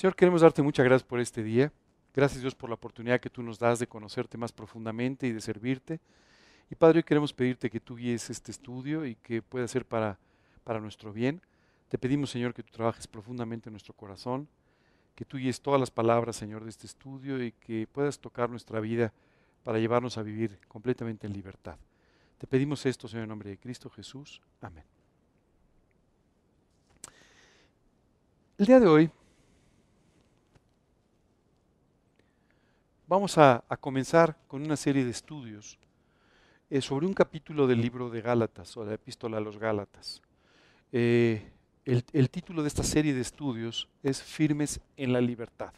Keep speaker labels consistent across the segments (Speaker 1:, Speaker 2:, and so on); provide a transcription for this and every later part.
Speaker 1: Señor, queremos darte muchas gracias por este día. Gracias Dios por la oportunidad que tú nos das de conocerte más profundamente y de servirte. Y Padre, hoy queremos pedirte que tú guíes este estudio y que pueda ser para, para nuestro bien. Te pedimos, Señor, que tú trabajes profundamente en nuestro corazón, que tú guíes todas las palabras, Señor, de este estudio y que puedas tocar nuestra vida para llevarnos a vivir completamente en libertad. Te pedimos esto, Señor, en nombre de Cristo Jesús. Amén. El día de hoy vamos a, comenzar con una serie de estudios eh, sobre un capítulo del libro de Gálatas o la epístola a los Gálatas. Eh, el, título de esta serie de estudios es Firmes en la libertad.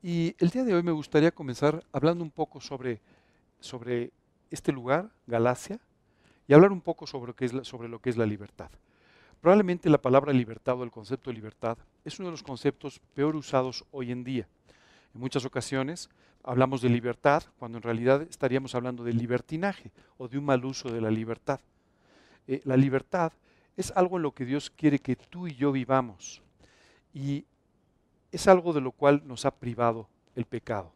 Speaker 1: Y el día de hoy me gustaría comenzar hablando un poco sobre, sobre este lugar, Galacia, y hablar un poco sobre, qué es sobre lo que es la libertad. Probablemente la palabra libertad o el concepto de libertad es uno de los conceptos peor usados hoy en día. En muchas ocasiones hablamos de libertad cuando en realidad estaríamos hablando de libertinaje o de un mal uso de la libertad. Eh, la libertad es algo en lo que Dios quiere que tú y yo vivamos y es algo de lo cual nos ha privado el pecado.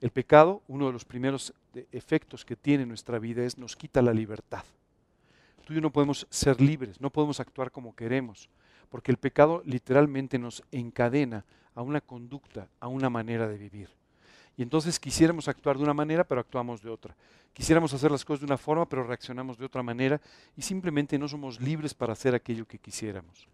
Speaker 1: El pecado, uno de los primeros efectos que tiene en nuestra vida es nos quita la libertad. Tú y yo no podemos ser libres, no podemos actuar como queremos, porque el pecado literalmente nos encadena a una conducta, a una manera de vivir. Y entonces quisiéramos actuar de una manera, pero actuamos de otra. Quisiéramos hacer las cosas de una forma, pero reaccionamos de otra manera y simplemente no somos libres para hacer aquello que quisiéramos.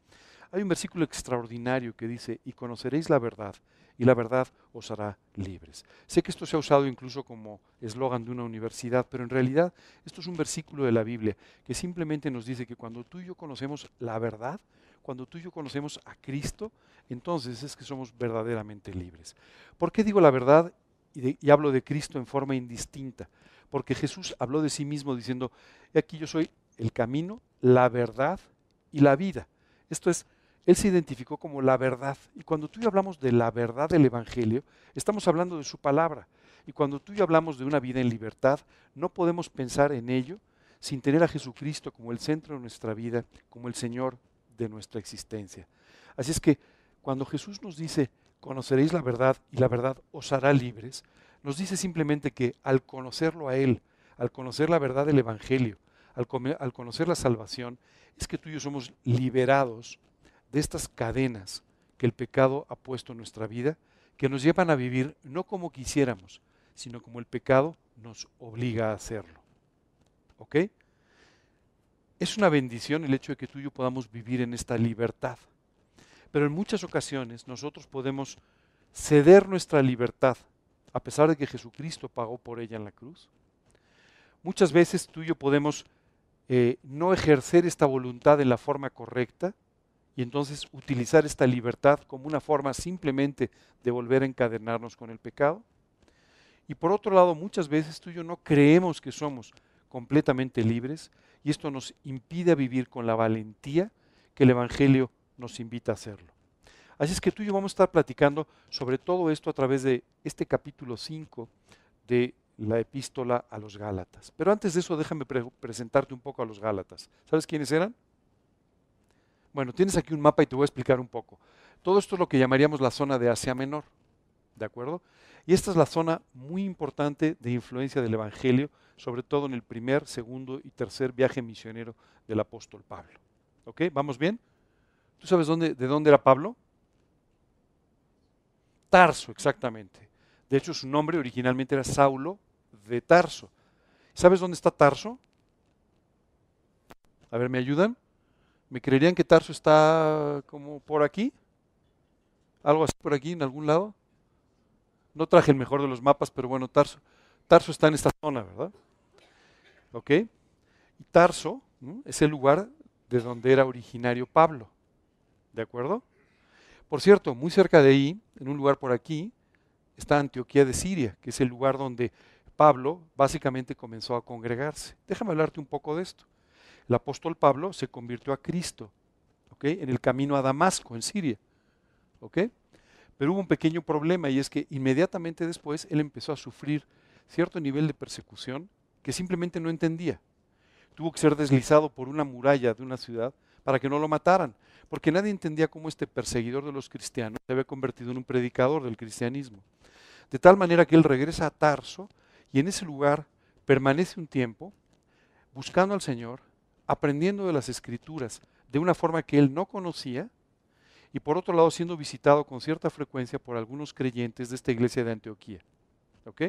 Speaker 1: Hay un versículo extraordinario que dice, y conoceréis la verdad, y la verdad os hará libres. Sé que esto se ha usado incluso como eslogan de una universidad, pero en realidad esto es un versículo de la Biblia que simplemente nos dice que cuando tú y yo conocemos la verdad, cuando tú y yo conocemos a Cristo, entonces es que somos verdaderamente libres. ¿Por qué digo la verdad y, hablo de Cristo en forma indistinta? Porque Jesús habló de sí mismo diciendo, aquí yo soy el camino, la verdad y la vida. Esto es, Él se identificó como la verdad. Y cuando tú y yo hablamos de la verdad del Evangelio, estamos hablando de su palabra. Y cuando tú y yo hablamos de una vida en libertad, no podemos pensar en ello sin tener a Jesucristo como el centro de nuestra vida, como el Señor de nuestra existencia. Así es que cuando Jesús nos dice, conoceréis la verdad y la verdad os hará libres, nos dice simplemente que al conocerlo a Él, al conocer la verdad del Evangelio, al, al conocer la salvación, es que tú y yo somos liberados de estas cadenas que el pecado ha puesto en nuestra vida, que nos llevan a vivir no como quisiéramos, sino como el pecado nos obliga a hacerlo. ¿Ok? Es una bendición el hecho de que tú y yo podamos vivir en esta libertad. Pero en muchas ocasiones nosotros podemos ceder nuestra libertad, a pesar de que Jesucristo pagó por ella en la cruz. Muchas veces tú y yo podemos eh, no ejercer esta voluntad en la forma correcta y entonces utilizar esta libertad como una forma simplemente de volver a encadenarnos con el pecado. Y por otro lado, muchas veces tú y yo no creemos que somos completamente libres y esto nos impide vivir con la valentía que el Evangelio nos invita a hacerlo. Así es que tú y yo vamos a estar platicando sobre todo esto a través de este capítulo 5 de la epístola a los Gálatas. Pero antes de eso, déjame presentarte un poco a los Gálatas. ¿Sabes quiénes eran? Bueno, tienes aquí un mapa y te voy a explicar un poco. Todo esto es lo que llamaríamos la zona de Asia Menor, ¿de acuerdo? Y esta es la zona muy importante de influencia del Evangelio sobre todo en el primer, segundo y tercer viaje misionero del apóstol Pablo. ¿Ok? ¿Vamos bien? ¿Tú sabes dónde, de dónde era Pablo? Tarso, exactamente. De hecho, su nombre originalmente era Saulo de Tarso. ¿Sabes dónde está Tarso? A ver, ¿me ayudan? ¿Me creerían que Tarso está como por aquí? ¿Algo así por aquí, en algún lado? No traje el mejor de los mapas, pero bueno, Tarso. Tarso está en esta zona, ¿verdad? ¿Ok? Y Tarso es el lugar de donde era originario Pablo. ¿De acuerdo? Por cierto, muy cerca de ahí, en un lugar por aquí, está Antioquía de Siria, que es el lugar donde Pablo básicamente comenzó a congregarse. Déjame hablarte un poco de esto. El apóstol Pablo se convirtió a Cristo ¿ok? en el camino a Damasco, en Siria. ¿ok? Pero hubo un pequeño problema y es que inmediatamente después él empezó a sufrir cierto nivel de persecución que simplemente no entendía. Tuvo que ser deslizado por una muralla de una ciudad para que no lo mataran, porque nadie entendía cómo este perseguidor de los cristianos se había convertido en un predicador del cristianismo. De tal manera que él regresa a Tarso y en ese lugar permanece un tiempo buscando al Señor, aprendiendo de las escrituras de una forma que él no conocía y por otro lado siendo visitado con cierta frecuencia por algunos creyentes de esta iglesia de Antioquía. ¿Ok?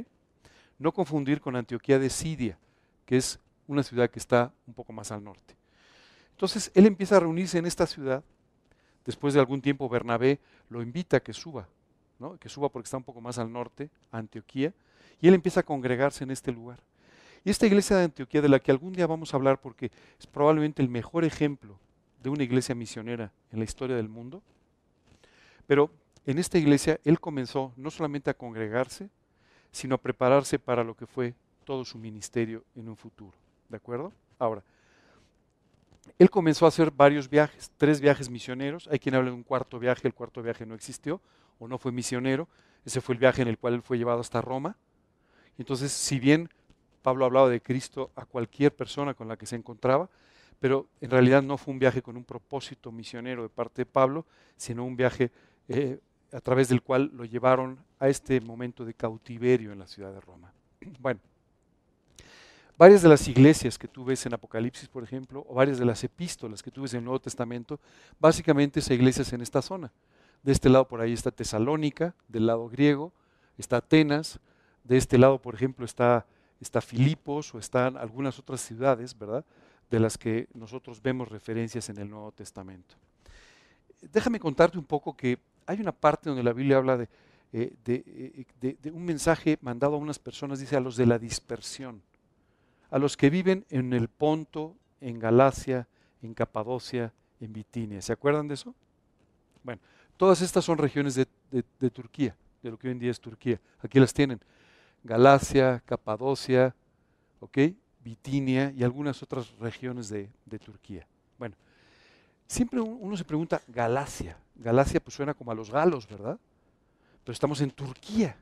Speaker 1: No confundir con Antioquía de Siria, que es una ciudad que está un poco más al norte. Entonces él empieza a reunirse en esta ciudad. Después de algún tiempo Bernabé lo invita a que suba, ¿no? que suba porque está un poco más al norte, a Antioquía, y él empieza a congregarse en este lugar. Y esta iglesia de Antioquía, de la que algún día vamos a hablar porque es probablemente el mejor ejemplo de una iglesia misionera en la historia del mundo, pero en esta iglesia él comenzó no solamente a congregarse, sino prepararse para lo que fue todo su ministerio en un futuro. ¿De acuerdo? Ahora, él comenzó a hacer varios viajes, tres viajes misioneros. Hay quien habla de un cuarto viaje, el cuarto viaje no existió o no fue misionero. Ese fue el viaje en el cual él fue llevado hasta Roma. Entonces, si bien Pablo hablaba de Cristo a cualquier persona con la que se encontraba, pero en realidad no fue un viaje con un propósito misionero de parte de Pablo, sino un viaje eh, a través del cual lo llevaron a este momento de cautiverio en la ciudad de Roma. Bueno, varias de las iglesias que tú ves en Apocalipsis, por ejemplo, o varias de las epístolas que tú ves en el Nuevo Testamento, básicamente son iglesias en esta zona. De este lado por ahí está Tesalónica, del lado griego, está Atenas, de este lado, por ejemplo, está, está Filipos o están algunas otras ciudades, ¿verdad? De las que nosotros vemos referencias en el Nuevo Testamento. Déjame contarte un poco que hay una parte donde la Biblia habla de, eh, eh, de, de, un mensaje mandado a unas personas, dice a los de la dispersión, a los que viven en el Ponto, en Galacia, en Capadocia, en Bitinia. ¿Se acuerdan de eso? Bueno, todas estas son regiones de, Turquía, de lo que hoy en día es Turquía. Aquí las tienen. Galacia, Capadocia, ¿ok? Bitinia y algunas otras regiones de, Turquía. Bueno, siempre uno se pregunta, Galacia. Galacia pues suena como a los galos, ¿verdad? Pero estamos en Turquía.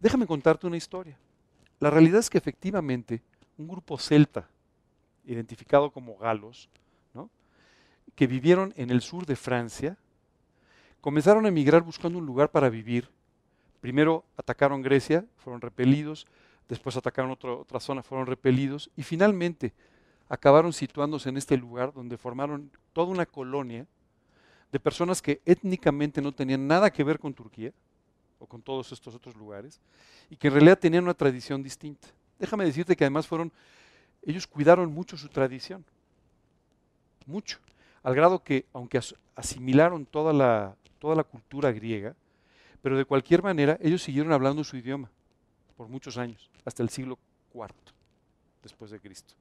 Speaker 1: Déjame contarte una historia. La realidad es que efectivamente un grupo celta, identificado como galos, ¿no? que vivieron en el sur de Francia, comenzaron a emigrar buscando un lugar para vivir Primero atacaron Grecia, fueron repelidos, después atacaron otra zona, fueron repelidos y finalmente acabaron situándose en este lugar donde formaron toda una colonia de personas que étnicamente no tenían nada que ver con Turquía o con todos estos otros lugares y que en realidad tenían una tradición distinta. Déjame decirte que además fueron, ellos cuidaron mucho su tradición, mucho, al grado que aunque asimilaron toda la, toda la cultura griega, pero de cualquier manera, ellos siguieron hablando su idioma por muchos años, hasta el siglo IV después de Cristo.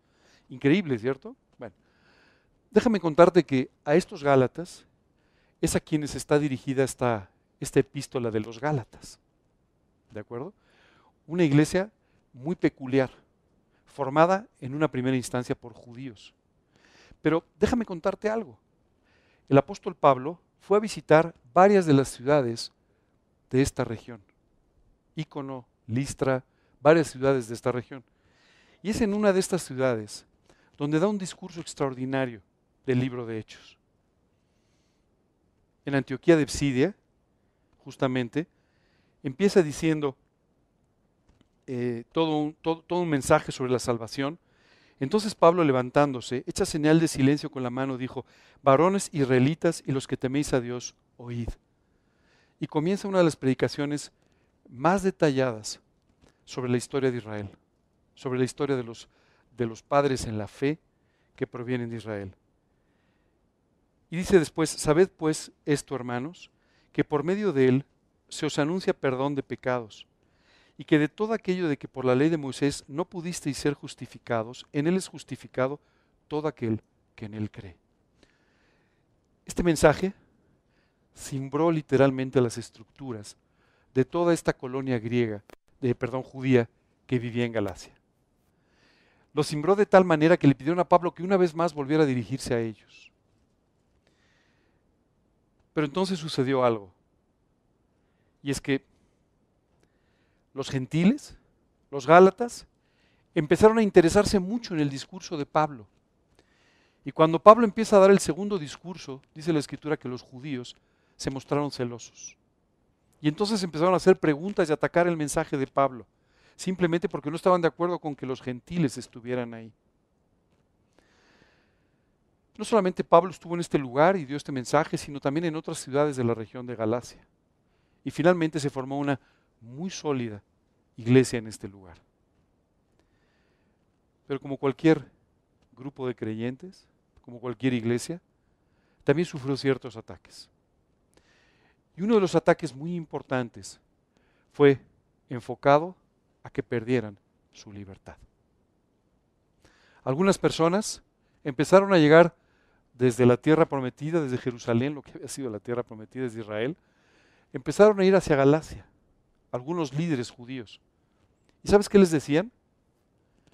Speaker 1: Increíble, ¿cierto? Bueno, déjame contarte que a estos Gálatas es a quienes está dirigida esta, esta epístola de los Gálatas. ¿De acuerdo? Una iglesia muy peculiar, formada en una primera instancia por judíos. Pero déjame contarte algo. El apóstol Pablo fue a visitar varias de las ciudades de esta región. Ícono, Listra, varias ciudades de esta región. Y es en una de estas ciudades donde da un discurso extraordinario del libro de Hechos. En Antioquía de Psidia, justamente, empieza diciendo eh, todo, un, todo un mensaje sobre la salvación. Entonces Pablo levantándose, echa señal de silencio con la mano, dijo, varones israelitas y los que teméis a Dios, oíd y comienza una de las predicaciones más detalladas sobre la historia de Israel, sobre la historia de los, de los padres en la fe que provienen de Israel. Y dice después, sabed pues esto, hermanos, que por medio de él se os anuncia perdón de pecados, y que de todo aquello de que por la ley de Moisés no pudisteis ser justificados, en él es justificado todo aquel que en él cree. Este mensaje cimbró literalmente las estructuras de toda esta colonia griega, de, perdón, judía, que vivía en Galacia. Lo cimbró de tal manera que le pidieron a Pablo que una vez más volviera a dirigirse a ellos. Pero entonces sucedió algo. Y es que los gentiles, los gálatas, empezaron a interesarse mucho en el discurso de Pablo. Y cuando Pablo empieza a dar el segundo discurso, dice la escritura que los judíos se mostraron celosos. Y entonces empezaron a hacer preguntas y atacar el mensaje de Pablo, simplemente porque no estaban de acuerdo con que los gentiles estuvieran ahí. No solamente Pablo estuvo en este lugar y dio este mensaje, sino también en otras ciudades de la región de Galacia. Y finalmente se formó una muy sólida iglesia en este lugar. Pero como cualquier grupo de creyentes, como cualquier iglesia, también sufrió ciertos ataques. Y uno de los ataques muy importantes fue enfocado a que perdieran su libertad. Algunas personas empezaron a llegar desde la tierra prometida, desde Jerusalén, lo que había sido la tierra prometida desde Israel, empezaron a ir hacia Galacia, algunos líderes judíos. ¿Y sabes qué les decían?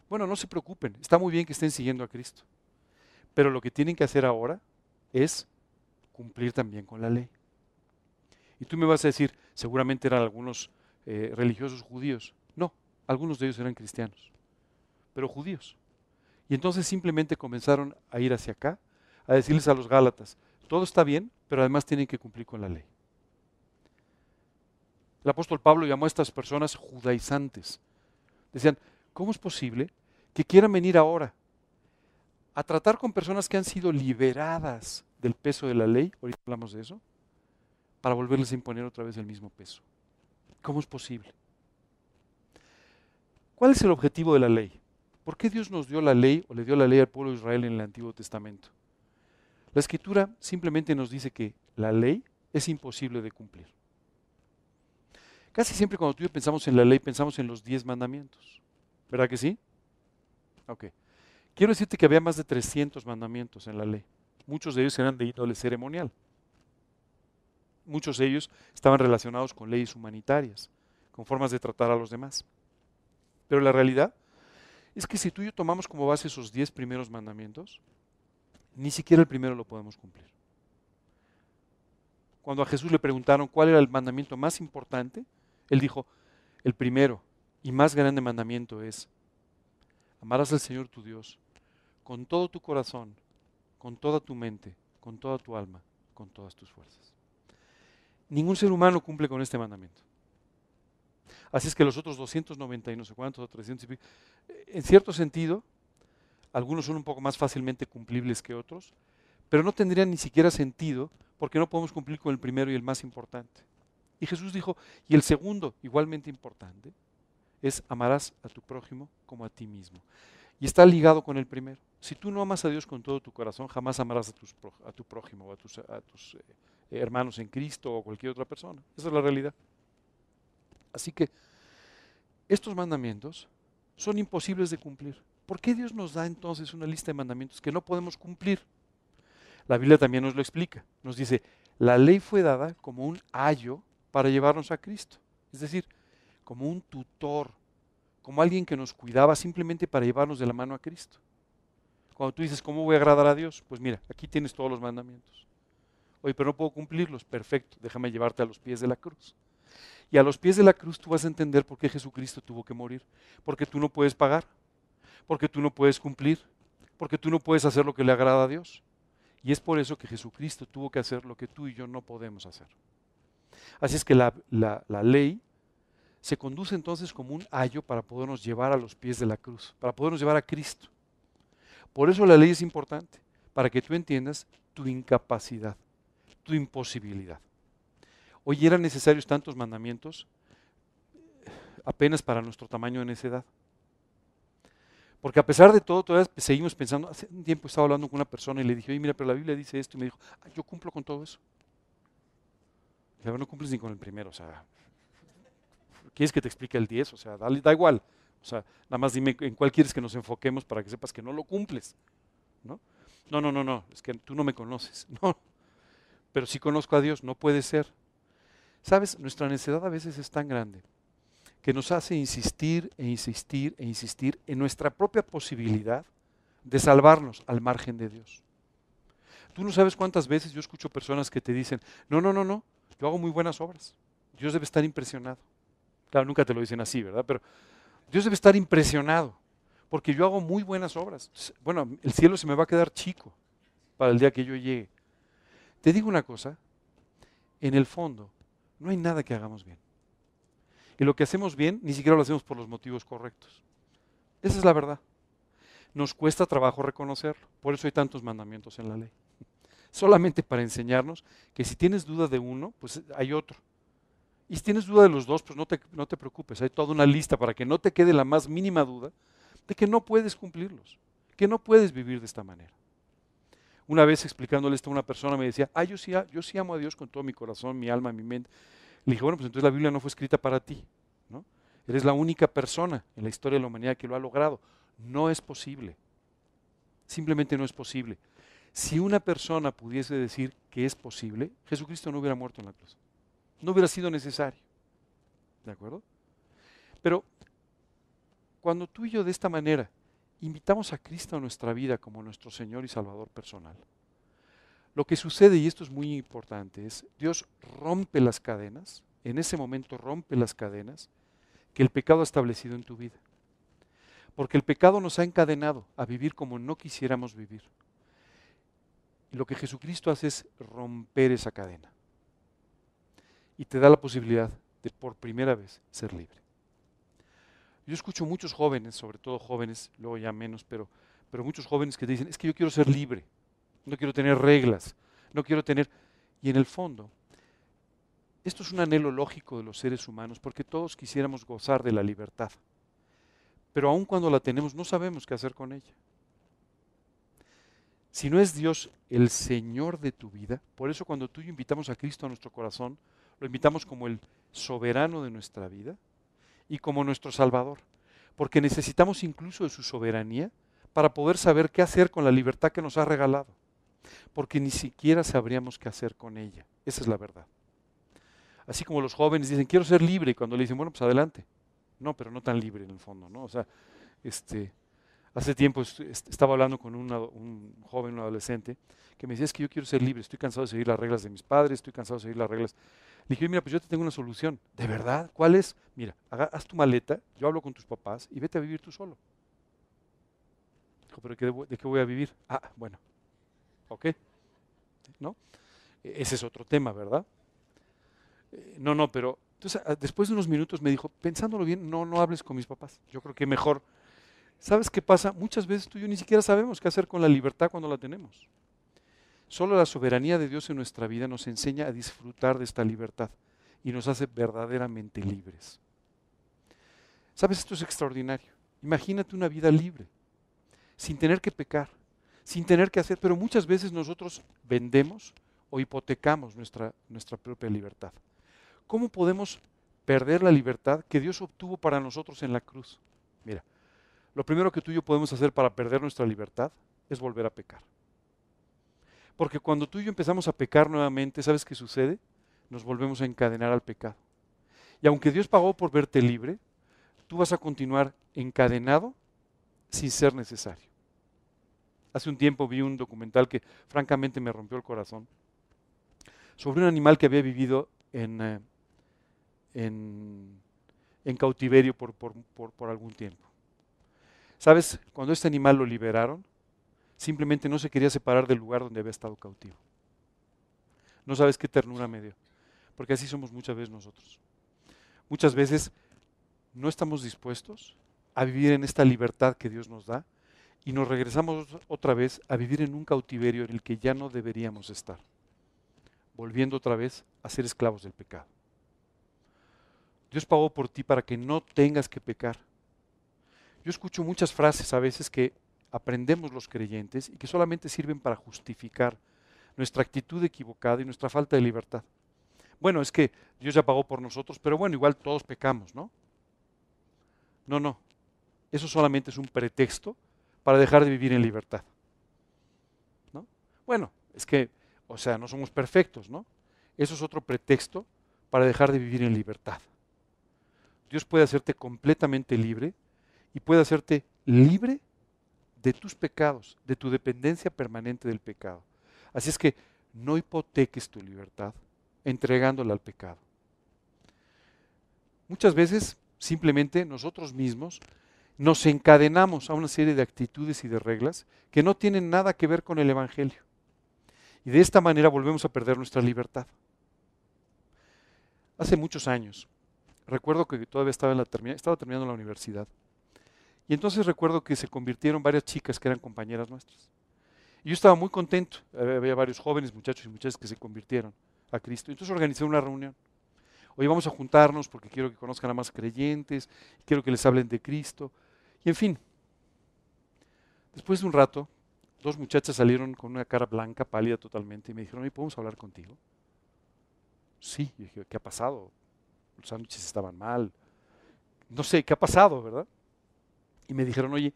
Speaker 1: Bueno, no se preocupen, está muy bien que estén siguiendo a Cristo, pero lo que tienen que hacer ahora es cumplir también con la ley. Y tú me vas a decir, seguramente eran algunos eh, religiosos judíos. No, algunos de ellos eran cristianos, pero judíos. Y entonces simplemente comenzaron a ir hacia acá, a decirles a los Gálatas, todo está bien, pero además tienen que cumplir con la ley. El apóstol Pablo llamó a estas personas judaizantes. Decían, ¿cómo es posible que quieran venir ahora a tratar con personas que han sido liberadas del peso de la ley? Ahorita hablamos de eso para volverles a imponer otra vez el mismo peso. ¿Cómo es posible? ¿Cuál es el objetivo de la ley? ¿Por qué Dios nos dio la ley o le dio la ley al pueblo de Israel en el Antiguo Testamento? La escritura simplemente nos dice que la ley es imposible de cumplir. Casi siempre cuando tú y yo pensamos en la ley pensamos en los diez mandamientos. ¿Verdad que sí? Ok. Quiero decirte que había más de 300 mandamientos en la ley. Muchos de ellos eran de índole ceremonial muchos de ellos estaban relacionados con leyes humanitarias, con formas de tratar a los demás. Pero la realidad es que si tú y yo tomamos como base esos diez primeros mandamientos, ni siquiera el primero lo podemos cumplir. Cuando a Jesús le preguntaron cuál era el mandamiento más importante, él dijo, el primero y más grande mandamiento es, amarás al Señor tu Dios con todo tu corazón, con toda tu mente, con toda tu alma, con todas tus fuerzas. Ningún ser humano cumple con este mandamiento. Así es que los otros 290 y no sé cuántos, o 300 en cierto sentido, algunos son un poco más fácilmente cumplibles que otros, pero no tendrían ni siquiera sentido porque no podemos cumplir con el primero y el más importante. Y Jesús dijo, y el segundo, igualmente importante, es amarás a tu prójimo como a ti mismo. Y está ligado con el primero. Si tú no amas a Dios con todo tu corazón, jamás amarás a, tu prójimo o a tus, eh, hermanos en Cristo o cualquier otra persona. Esa es la realidad. Así que estos mandamientos son imposibles de cumplir. ¿Por qué Dios nos da entonces una lista de mandamientos que no podemos cumplir? La Biblia también nos lo explica. Nos dice, la ley fue dada como un ayo para llevarnos a Cristo. Es decir, como un tutor, como alguien que nos cuidaba simplemente para llevarnos de la mano a Cristo. Cuando tú dices, ¿cómo voy a agradar a Dios? Pues mira, aquí tienes todos los mandamientos. Oye, pero no puedo cumplirlos. Perfecto, déjame llevarte a los pies de la cruz. Y a los pies de la cruz tú vas a entender por qué Jesucristo tuvo que morir. Porque tú no puedes pagar, porque tú no puedes cumplir, porque tú no puedes hacer lo que le agrada a Dios. Y es por eso que Jesucristo tuvo que hacer lo que tú y yo no podemos hacer. Así es que la, la ley se conduce entonces como un ayo para podernos llevar a los pies de la cruz, para podernos llevar a Cristo. Por eso la ley es importante, para que tú entiendas tu incapacidad tu imposibilidad. Hoy eran necesarios tantos mandamientos apenas para nuestro tamaño de necedad. Porque a pesar de todo, todavía seguimos pensando. Hace un tiempo estaba hablando con una persona y le dije, oye, mira, pero la Biblia dice esto. Y me dijo, ah, yo cumplo con todo eso. Y no cumples ni con el primero. O sea, ¿quieres que te explique el 10? O sea, da igual. O sea, nada más dime en cuál quieres que nos enfoquemos para que sepas que no lo cumples. ¿no? No, no, no, no, es que tú no me conoces. No, pero si conozco a Dios, no puede ser. Sabes, nuestra necesidad a veces es tan grande que nos hace insistir e insistir e insistir en nuestra propia posibilidad de salvarnos al margen de Dios. Tú no sabes cuántas veces yo escucho personas que te dicen, no, no, no, no, yo hago muy buenas obras. Dios debe estar impresionado. Claro, nunca te lo dicen así, ¿verdad? Pero Dios debe estar impresionado porque yo hago muy buenas obras. Bueno, el cielo se me va a quedar chico para el día que yo llegue. Te digo una cosa, en el fondo no hay nada que hagamos bien. Y lo que hacemos bien ni siquiera lo hacemos por los motivos correctos. Esa es la verdad. Nos cuesta trabajo reconocerlo. Por eso hay tantos mandamientos en la ley. Solamente para enseñarnos que si tienes duda de uno, pues hay otro. Y si tienes duda de los dos, pues no te, no te preocupes. Hay toda una lista para que no te quede la más mínima duda de que no puedes cumplirlos, que no puedes vivir de esta manera. Una vez explicándole esto a una persona me decía, ah, yo sí, yo sí amo a Dios con todo mi corazón, mi alma, mi mente. Le dije, bueno, pues entonces la Biblia no fue escrita para ti. ¿no? Eres la única persona en la historia de la humanidad que lo ha logrado. No es posible. Simplemente no es posible. Si una persona pudiese decir que es posible, Jesucristo no hubiera muerto en la cruz. No hubiera sido necesario. ¿De acuerdo? Pero cuando tú y yo de esta manera invitamos a Cristo a nuestra vida como nuestro Señor y Salvador personal, lo que sucede, y esto es muy importante, es Dios rompe las cadenas, en ese momento rompe las cadenas que el pecado ha establecido en tu vida. Porque el pecado nos ha encadenado a vivir como no quisiéramos vivir. Y lo que Jesucristo hace es romper esa cadena. Y te da la posibilidad de por primera vez ser libre. Yo escucho muchos jóvenes, sobre todo jóvenes, luego ya menos, pero, pero muchos jóvenes que dicen, es que yo quiero ser libre, no quiero tener reglas, no quiero tener... Y en el fondo, esto es un anhelo lógico de los seres humanos, porque todos quisiéramos gozar de la libertad. Pero aun cuando la tenemos, no sabemos qué hacer con ella. Si no es Dios el Señor de tu vida, por eso cuando tú y yo invitamos a Cristo a nuestro corazón, lo invitamos como el soberano de nuestra vida, y como nuestro Salvador, porque necesitamos incluso de su soberanía para poder saber qué hacer con la libertad que nos ha regalado, porque ni siquiera sabríamos qué hacer con ella. Esa es la verdad. Así como los jóvenes dicen, quiero ser libre, cuando le dicen, bueno, pues adelante. No, pero no tan libre en el fondo, ¿no? O sea, este, hace tiempo estaba hablando con un joven, un adolescente, que me decía, es que yo quiero ser libre, estoy cansado de seguir las reglas de mis padres, estoy cansado de seguir las reglas le dije, mira, pues yo te tengo una solución. ¿De verdad? ¿Cuál es? Mira, haz tu maleta, yo hablo con tus papás y vete a vivir tú solo. Dijo, pero ¿de qué voy a vivir? Ah, bueno. ¿Ok? ¿No? E, ese es otro tema, ¿verdad? Eh, no, no, pero entonces ah, después de unos minutos me dijo, pensándolo bien, no, no hables con mis papás. Yo creo que mejor. ¿Sabes qué pasa? Muchas veces tú y yo ni siquiera sabemos qué hacer con la libertad cuando la tenemos. Solo la soberanía de Dios en nuestra vida nos enseña a disfrutar de esta libertad y nos hace verdaderamente libres. ¿Sabes? Esto es extraordinario. Imagínate una vida libre, sin tener que pecar, sin tener que hacer, pero muchas veces nosotros vendemos o hipotecamos nuestra, nuestra propia libertad. ¿Cómo podemos perder la libertad que Dios obtuvo para nosotros en la cruz? Mira, lo primero que tú y yo podemos hacer para perder nuestra libertad es volver a pecar. Porque cuando tú y yo empezamos a pecar nuevamente, ¿sabes qué sucede? Nos volvemos a encadenar al pecado. Y aunque Dios pagó por verte libre, tú vas a continuar encadenado sin ser necesario. Hace un tiempo vi un documental que francamente me rompió el corazón sobre un animal que había vivido en, eh, en, cautiverio por, por algún tiempo. ¿Sabes? Cuando este animal lo liberaron, simplemente no se quería separar del lugar donde había estado cautivo. No sabes qué ternura me dio, porque así somos muchas veces nosotros. Muchas veces no estamos dispuestos a vivir en esta libertad que Dios nos da y nos regresamos otra vez a vivir en un cautiverio en el que ya no deberíamos estar, volviendo otra vez a ser esclavos del pecado. Dios pagó por ti para que no tengas que pecar. Yo escucho muchas frases a veces que aprendemos los creyentes y que solamente sirven para justificar nuestra actitud equivocada y nuestra falta de libertad. Bueno, es que Dios ya pagó por nosotros, pero bueno, igual todos pecamos, ¿no? No, no. Eso solamente es un pretexto para dejar de vivir en libertad. ¿No? Bueno, es que, o sea, no somos perfectos, ¿no? Eso es otro pretexto para dejar de vivir en libertad. Dios puede hacerte completamente libre y puede hacerte libre de tus pecados, de tu dependencia permanente del pecado. Así es que no hipoteques tu libertad entregándola al pecado. Muchas veces simplemente nosotros mismos nos encadenamos a una serie de actitudes y de reglas que no tienen nada que ver con el Evangelio. Y de esta manera volvemos a perder nuestra libertad. Hace muchos años, recuerdo que todavía estaba, en terminando la universidad, y entonces recuerdo que se convirtieron varias chicas que eran compañeras nuestras. Y yo estaba muy contento, había varios jóvenes, muchachos y muchachas que se convirtieron a Cristo. Entonces organizé una reunión. Hoy vamos a juntarnos porque quiero que conozcan a más creyentes, quiero que les hablen de Cristo. Y en fin, después de un rato, dos muchachas salieron con una cara blanca, pálida totalmente, y me dijeron, ¿podemos hablar contigo? Sí, y dije, ¿qué ha pasado? Los sándwiches estaban mal. No sé, ¿qué ha pasado, verdad? Y me dijeron, oye,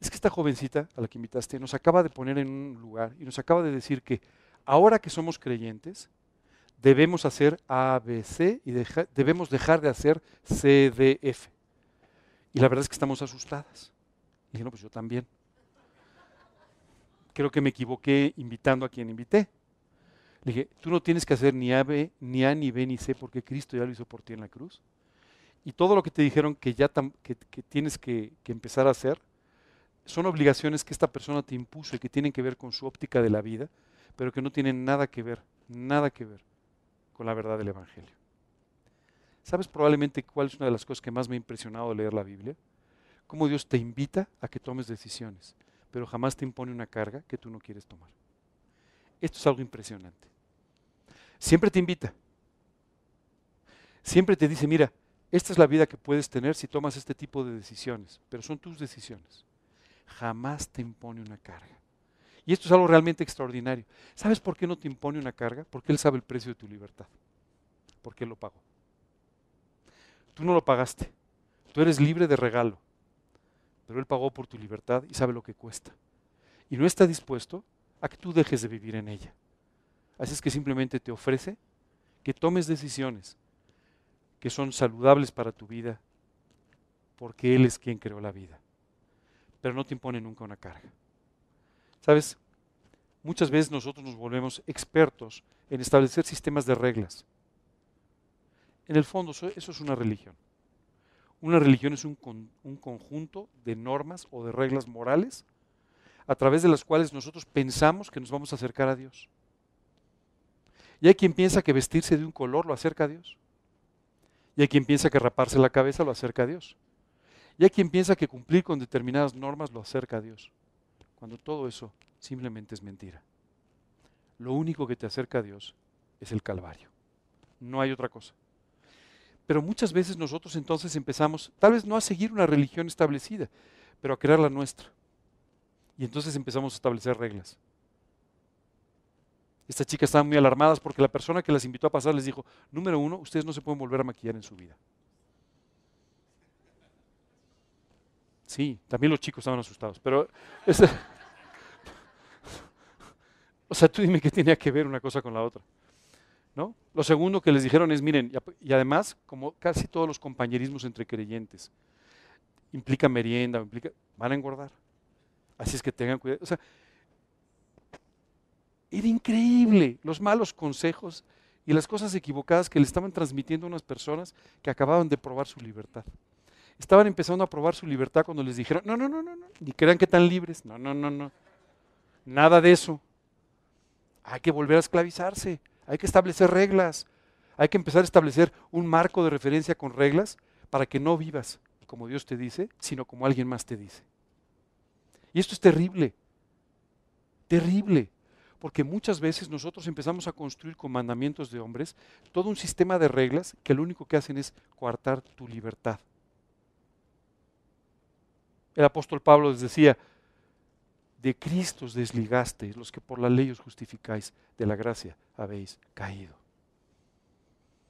Speaker 1: es que esta jovencita a la que invitaste nos acaba de poner en un lugar y nos acaba de decir que ahora que somos creyentes, debemos hacer ABC y debemos dejar de hacer CDF. Y la verdad es que estamos asustadas. Y dije, no, pues yo también. Creo que me equivoqué invitando a quien invité. Le dije, tú no tienes que hacer ni A, B, ni A, ni B, ni C, porque Cristo ya lo hizo por ti en la cruz. Y todo lo que te dijeron que ya que, tienes que, que empezar a hacer, son obligaciones que esta persona te impuso y que tienen que ver con su óptica de la vida, pero que no tienen nada que ver, nada que ver con la verdad del Evangelio. ¿Sabes probablemente cuál es una de las cosas que más me ha impresionado de leer la Biblia? Cómo Dios te invita a que tomes decisiones, pero jamás te impone una carga que tú no quieres tomar. Esto es algo impresionante. Siempre te invita. Siempre te dice, mira, esta es la vida que puedes tener si tomas este tipo de decisiones, pero son tus decisiones. Jamás te impone una carga. Y esto es algo realmente extraordinario. ¿Sabes por qué no te impone una carga? Porque Él sabe el precio de tu libertad. Porque Él lo pagó. Tú no lo pagaste. Tú eres libre de regalo. Pero Él pagó por tu libertad y sabe lo que cuesta. Y no está dispuesto a que tú dejes de vivir en ella. Así es que simplemente te ofrece que tomes decisiones que son saludables para tu vida, porque Él es quien creó la vida. Pero no te impone nunca una carga. ¿Sabes? Muchas veces nosotros nos volvemos expertos en establecer sistemas de reglas. En el fondo eso es una religión. Una religión es un, un, conjunto de normas o de reglas morales a través de las cuales nosotros pensamos que nos vamos a acercar a Dios. Y hay quien piensa que vestirse de un color lo acerca a Dios. Y hay quien piensa que raparse la cabeza lo acerca a Dios. Y hay quien piensa que cumplir con determinadas normas lo acerca a Dios cuando todo eso simplemente es mentira. Lo único que te acerca a Dios es el Calvario. No hay otra cosa. Pero muchas veces nosotros entonces empezamos, tal vez no a seguir una religión establecida, pero a crear la nuestra. Y entonces empezamos a establecer reglas. Estas chicas estaban muy alarmadas porque la persona que las invitó a pasar les dijo, número uno, ustedes no se pueden volver a maquillar en su vida. Sí, también los chicos estaban asustados, pero... o sea, tú dime qué tenía que ver una cosa con la otra. ¿no? Lo segundo que les dijeron es, miren, y además, como casi todos los compañerismos entre creyentes, implica merienda, implica, van a engordar. Así es que tengan cuidado. O sea, era increíble los malos consejos y las cosas equivocadas que le estaban transmitiendo a unas personas que acababan de probar su libertad estaban empezando a probar su libertad cuando les dijeron, no, no, no, no, no, ni crean que están libres, no, no, no, no, nada de eso. Hay que volver a esclavizarse, hay que establecer reglas, hay que empezar a establecer un marco de referencia con reglas para que no vivas como Dios te dice, sino como alguien más te dice. Y esto es terrible, terrible, porque muchas veces nosotros empezamos a construir con mandamientos de hombres todo un sistema de reglas que lo único que hacen es coartar tu libertad. El apóstol Pablo les decía, de Cristo os desligasteis, los que por la ley os justificáis, de la gracia habéis caído.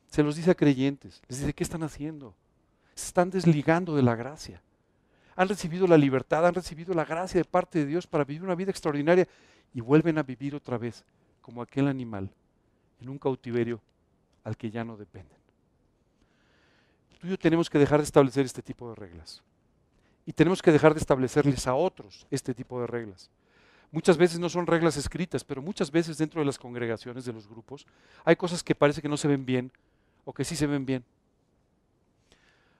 Speaker 1: Se los dice a creyentes, les dice, ¿qué están haciendo? Se están desligando de la gracia. Han recibido la libertad, han recibido la gracia de parte de Dios para vivir una vida extraordinaria y vuelven a vivir otra vez como aquel animal en un cautiverio al que ya no dependen. Tú y yo tenemos que dejar de establecer este tipo de reglas. Y tenemos que dejar de establecerles a otros este tipo de reglas. Muchas veces no son reglas escritas, pero muchas veces dentro de las congregaciones, de los grupos, hay cosas que parece que no se ven bien o que sí se ven bien.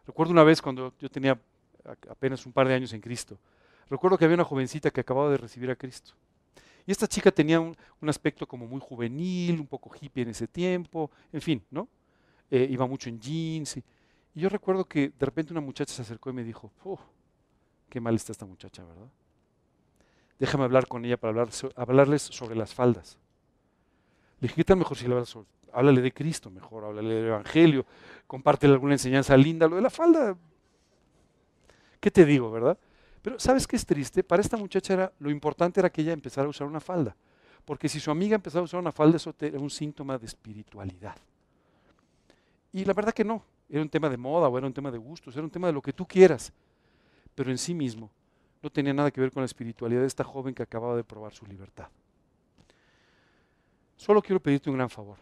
Speaker 1: Recuerdo una vez cuando yo tenía apenas un par de años en Cristo. Recuerdo que había una jovencita que acababa de recibir a Cristo. Y esta chica tenía un, aspecto como muy juvenil, un poco hippie en ese tiempo, en fin, ¿no? Eh, iba mucho en jeans. Y, yo recuerdo que de repente una muchacha se acercó y me dijo, oh, qué mal está esta muchacha, ¿verdad? Déjame hablar con ella para hablar, hablarles sobre las faldas. Le dije, ¿qué tal mejor si le hablas sobre, háblale de Cristo mejor, háblale del Evangelio, compártele alguna enseñanza linda, lo de la falda, ¿qué te digo, verdad? Pero ¿sabes qué es triste? Para esta muchacha era, lo importante era que ella empezara a usar una falda. Porque si su amiga empezaba a usar una falda, eso era un síntoma de espiritualidad. Y la verdad que no. Era un tema de moda o era un tema de gustos, era un tema de lo que tú quieras. Pero en sí mismo no tenía nada que ver con la espiritualidad de esta joven que acababa de probar su libertad. Solo quiero pedirte un gran favor.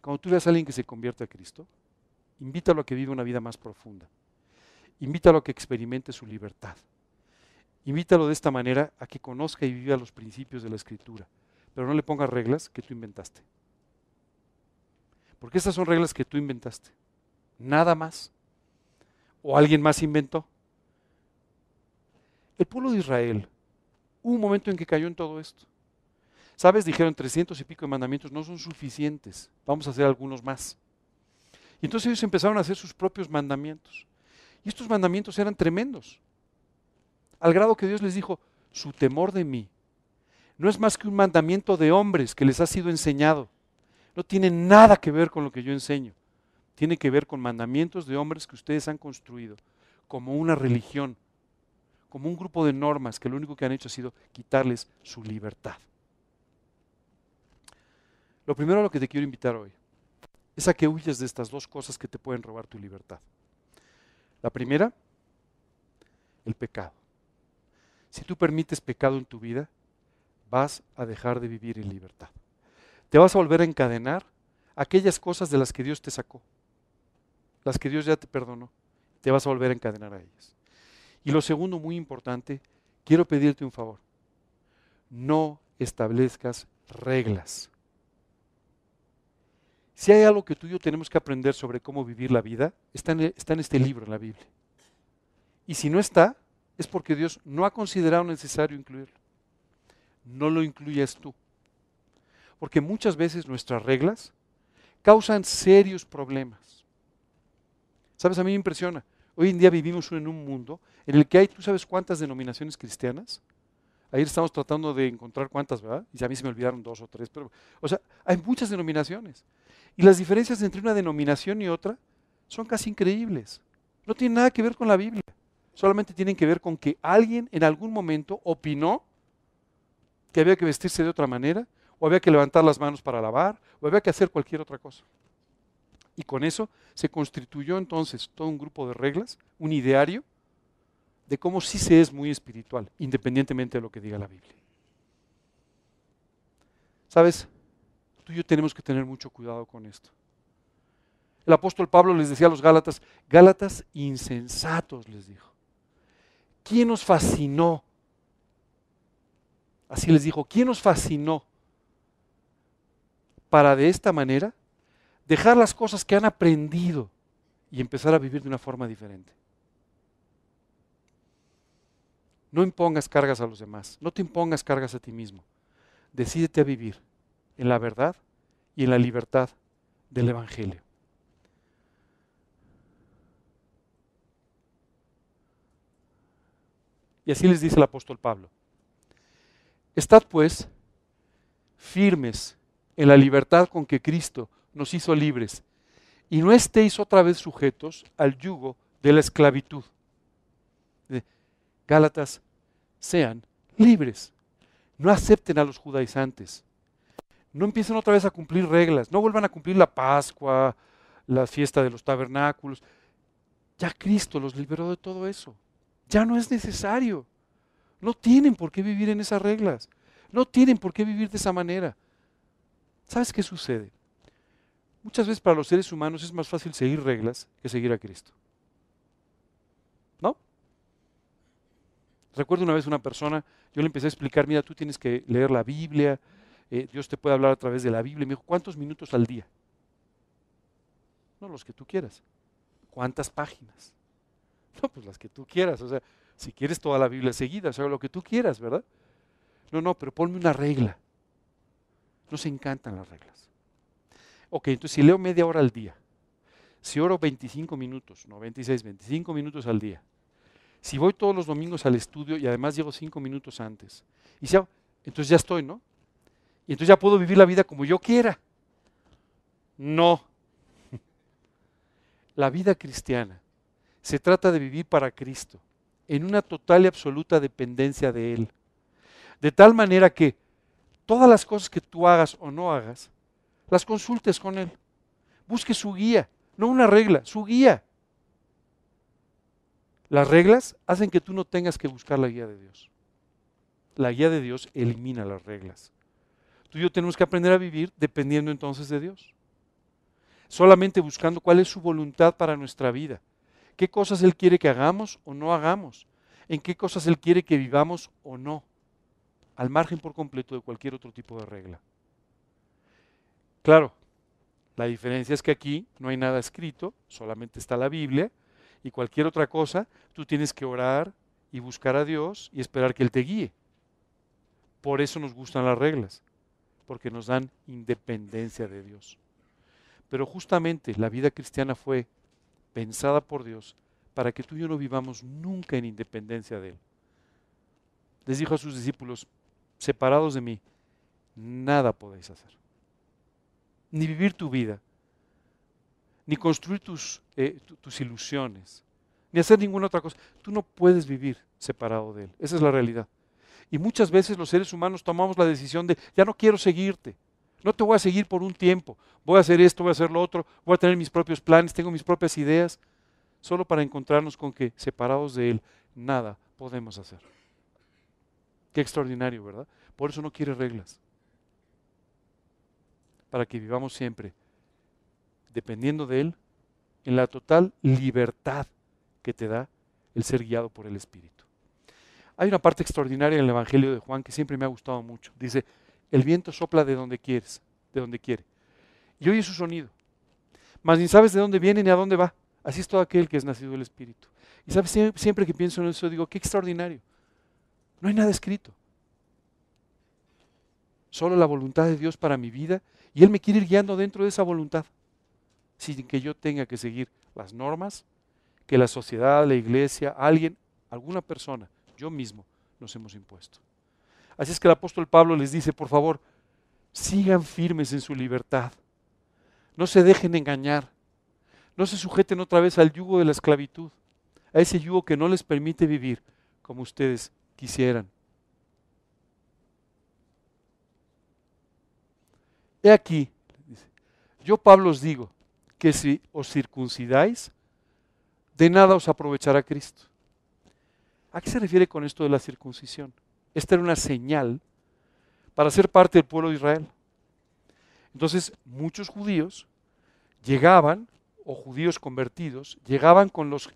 Speaker 1: Cuando tú veas a alguien que se convierte a Cristo, invítalo a que viva una vida más profunda. Invítalo a que experimente su libertad. Invítalo de esta manera a que conozca y viva los principios de la escritura, pero no le pongas reglas que tú inventaste. Porque estas son reglas que tú inventaste. Nada más. O alguien más inventó. El pueblo de Israel, hubo un momento en que cayó en todo esto. ¿Sabes? Dijeron 300 y pico de mandamientos no son suficientes. Vamos a hacer algunos más. Y entonces ellos empezaron a hacer sus propios mandamientos. Y estos mandamientos eran tremendos. Al grado que Dios les dijo, su temor de mí no es más que un mandamiento de hombres que les ha sido enseñado. No tiene nada que ver con lo que yo enseño. Tiene que ver con mandamientos de hombres que ustedes han construido como una religión, como un grupo de normas que lo único que han hecho ha sido quitarles su libertad. Lo primero a lo que te quiero invitar hoy es a que huyas de estas dos cosas que te pueden robar tu libertad. La primera, el pecado. Si tú permites pecado en tu vida, vas a dejar de vivir en libertad. Te vas a volver a encadenar aquellas cosas de las que Dios te sacó, las que Dios ya te perdonó. Te vas a volver a encadenar a ellas. Y lo segundo, muy importante, quiero pedirte un favor. No establezcas reglas. Si hay algo que tú y yo tenemos que aprender sobre cómo vivir la vida, está en, está en este libro, en la Biblia. Y si no está, es porque Dios no ha considerado necesario incluirlo. No lo incluyas tú. Porque muchas veces nuestras reglas causan serios problemas. ¿Sabes? A mí me impresiona. Hoy en día vivimos en un mundo en el que hay, ¿tú sabes cuántas denominaciones cristianas? Ayer estamos tratando de encontrar cuántas, ¿verdad? Y a mí se me olvidaron dos o tres, pero, o sea, hay muchas denominaciones. Y las diferencias entre una denominación y otra son casi increíbles. No tienen nada que ver con la Biblia. Solamente tienen que ver con que alguien en algún momento opinó que había que vestirse de otra manera, o había que levantar las manos para lavar, o había que hacer cualquier otra cosa. Y con eso se constituyó entonces todo un grupo de reglas, un ideario, de cómo sí se es muy espiritual, independientemente de lo que diga la Biblia. ¿Sabes? Tú y yo tenemos que tener mucho cuidado con esto. El apóstol Pablo les decía a los Gálatas, Gálatas insensatos, les dijo. ¿Quién nos fascinó? Así les dijo, ¿quién nos fascinó para de esta manera dejar las cosas que han aprendido y empezar a vivir de una forma diferente? No impongas cargas a los demás, no te impongas cargas a ti mismo. Decídete a vivir en la verdad y en la libertad del Evangelio. Y así les dice el apóstol Pablo. Estad pues firmes en la libertad con que Cristo nos hizo libres y no estéis otra vez sujetos al yugo de la esclavitud. Gálatas, sean libres. No acepten a los judaizantes no empiecen otra vez a cumplir reglas, no vuelvan a cumplir la Pascua, la fiesta de los tabernáculos. Ya Cristo los liberó de todo eso. Ya no es necesario. No tienen por qué vivir en esas reglas. No tienen por qué vivir de esa manera. ¿Sabes qué sucede? Muchas veces para los seres humanos es más fácil seguir reglas que seguir a Cristo. ¿No? Recuerdo una vez una persona, yo le empecé a explicar, mira, tú tienes que leer la Biblia, eh, Dios te puede hablar a través de la Biblia. me dijo, ¿cuántos minutos al día? No los que tú quieras. ¿Cuántas páginas? No, pues las que tú quieras. O sea, si quieres toda la Biblia seguida, o sea, lo que tú quieras, ¿verdad? No, no, pero ponme una regla. Nos encantan las reglas. Ok, entonces si leo media hora al día, si oro 25 minutos, no 26, 25 minutos al día, si voy todos los domingos al estudio y además llego 5 minutos antes, y si entonces ya estoy, ¿no? Y entonces ya puedo vivir la vida como yo quiera. No. La vida cristiana se trata de vivir para Cristo, en una total y absoluta dependencia de Él. De tal manera que todas las cosas que tú hagas o no hagas, las consultes con Él. Busque su guía, no una regla, su guía. Las reglas hacen que tú no tengas que buscar la guía de Dios. La guía de Dios elimina las reglas. Tú y yo tenemos que aprender a vivir dependiendo entonces de Dios. Solamente buscando cuál es su voluntad para nuestra vida. ¿Qué cosas Él quiere que hagamos o no hagamos? ¿En qué cosas Él quiere que vivamos o no? Al margen por completo de cualquier otro tipo de regla. Claro, la diferencia es que aquí no hay nada escrito, solamente está la Biblia y cualquier otra cosa, tú tienes que orar y buscar a Dios y esperar que Él te guíe. Por eso nos gustan las reglas, porque nos dan independencia de Dios. Pero justamente la vida cristiana fue pensada por Dios para que tú y yo no vivamos nunca en independencia de Él. Les dijo a sus discípulos, separados de mí, nada podéis hacer ni vivir tu vida, ni construir tus, eh, tus ilusiones, ni hacer ninguna otra cosa. Tú no puedes vivir separado de Él. Esa es la realidad. Y muchas veces los seres humanos tomamos la decisión de, ya no quiero seguirte, no te voy a seguir por un tiempo, voy a hacer esto, voy a hacer lo otro, voy a tener mis propios planes, tengo mis propias ideas, solo para encontrarnos con que separados de Él, nada podemos hacer. Qué extraordinario, ¿verdad? Por eso no quiere reglas para que vivamos siempre dependiendo de Él en la total libertad que te da el ser guiado por el Espíritu. Hay una parte extraordinaria en el Evangelio de Juan que siempre me ha gustado mucho. Dice, el viento sopla de donde quieres, de donde quiere. Y oye su sonido. Mas ni sabes de dónde viene ni a dónde va. Así es todo aquel que es nacido del Espíritu. Y sabes, siempre que pienso en eso digo, qué extraordinario. No hay nada escrito. Solo la voluntad de Dios para mi vida y Él me quiere ir guiando dentro de esa voluntad, sin que yo tenga que seguir las normas que la sociedad, la iglesia, alguien, alguna persona, yo mismo, nos hemos impuesto. Así es que el apóstol Pablo les dice, por favor, sigan firmes en su libertad, no se dejen engañar, no se sujeten otra vez al yugo de la esclavitud, a ese yugo que no les permite vivir como ustedes quisieran. He aquí, yo Pablo os digo que si os circuncidáis, de nada os aprovechará Cristo. ¿A qué se refiere con esto de la circuncisión? Esta era una señal para ser parte del pueblo de Israel. Entonces, muchos judíos llegaban, o judíos convertidos, llegaban con los,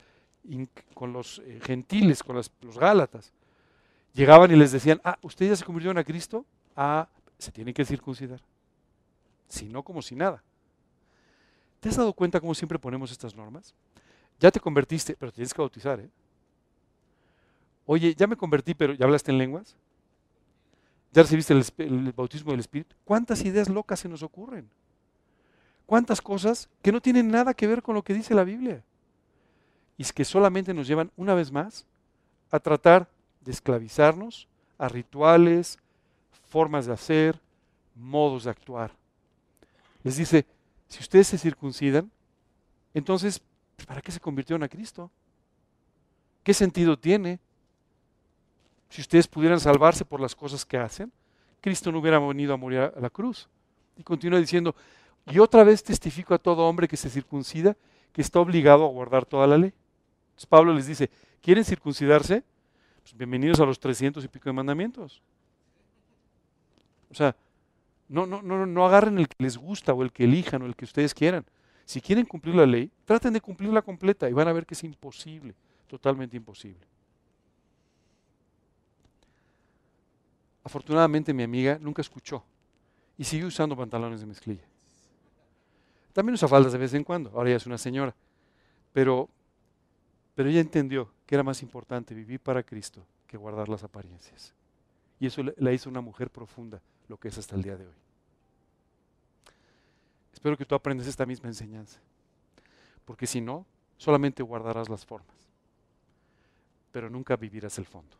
Speaker 1: con los eh, gentiles, con los gálatas. Llegaban y les decían, ah, ¿ustedes ya se convirtieron a Cristo? Ah, se tienen que circuncidar sino como si nada. ¿Te has dado cuenta cómo siempre ponemos estas normas? Ya te convertiste, pero tienes que bautizar, ¿eh? Oye, ya me convertí, pero ¿ya hablaste en lenguas? ¿Ya recibiste el, el, bautismo del Espíritu? ¿Cuántas ideas locas se nos ocurren? ¿Cuántas cosas que no tienen nada que ver con lo que dice la Biblia? Y es que solamente nos llevan una vez más a tratar de esclavizarnos a rituales, formas de hacer, modos de actuar les dice, si ustedes se circuncidan, entonces, ¿para qué se convirtieron a Cristo? ¿Qué sentido tiene? Si ustedes pudieran salvarse por las cosas que hacen, Cristo no hubiera venido a morir a la cruz. Y continúa diciendo, y otra vez testifico a todo hombre que se circuncida que está obligado a guardar toda la ley. Entonces Pablo les dice, ¿quieren circuncidarse? Pues bienvenidos a los trescientos y pico de mandamientos. O sea, no, no, no, no agarren el que les gusta o el que elijan o el que ustedes quieran. Si quieren cumplir la ley, traten de cumplirla completa y van a ver que es imposible, totalmente imposible. Afortunadamente mi amiga nunca escuchó y siguió usando pantalones de mezclilla. También usa faldas de vez en cuando, ahora ya es una señora. Pero Pero ella entendió que era más importante vivir para Cristo que guardar las apariencias. Y eso la hizo una mujer profunda, lo que es hasta el día de hoy. Espero que tú aprendas esta misma enseñanza. Porque si no, solamente guardarás las formas, pero nunca vivirás el fondo.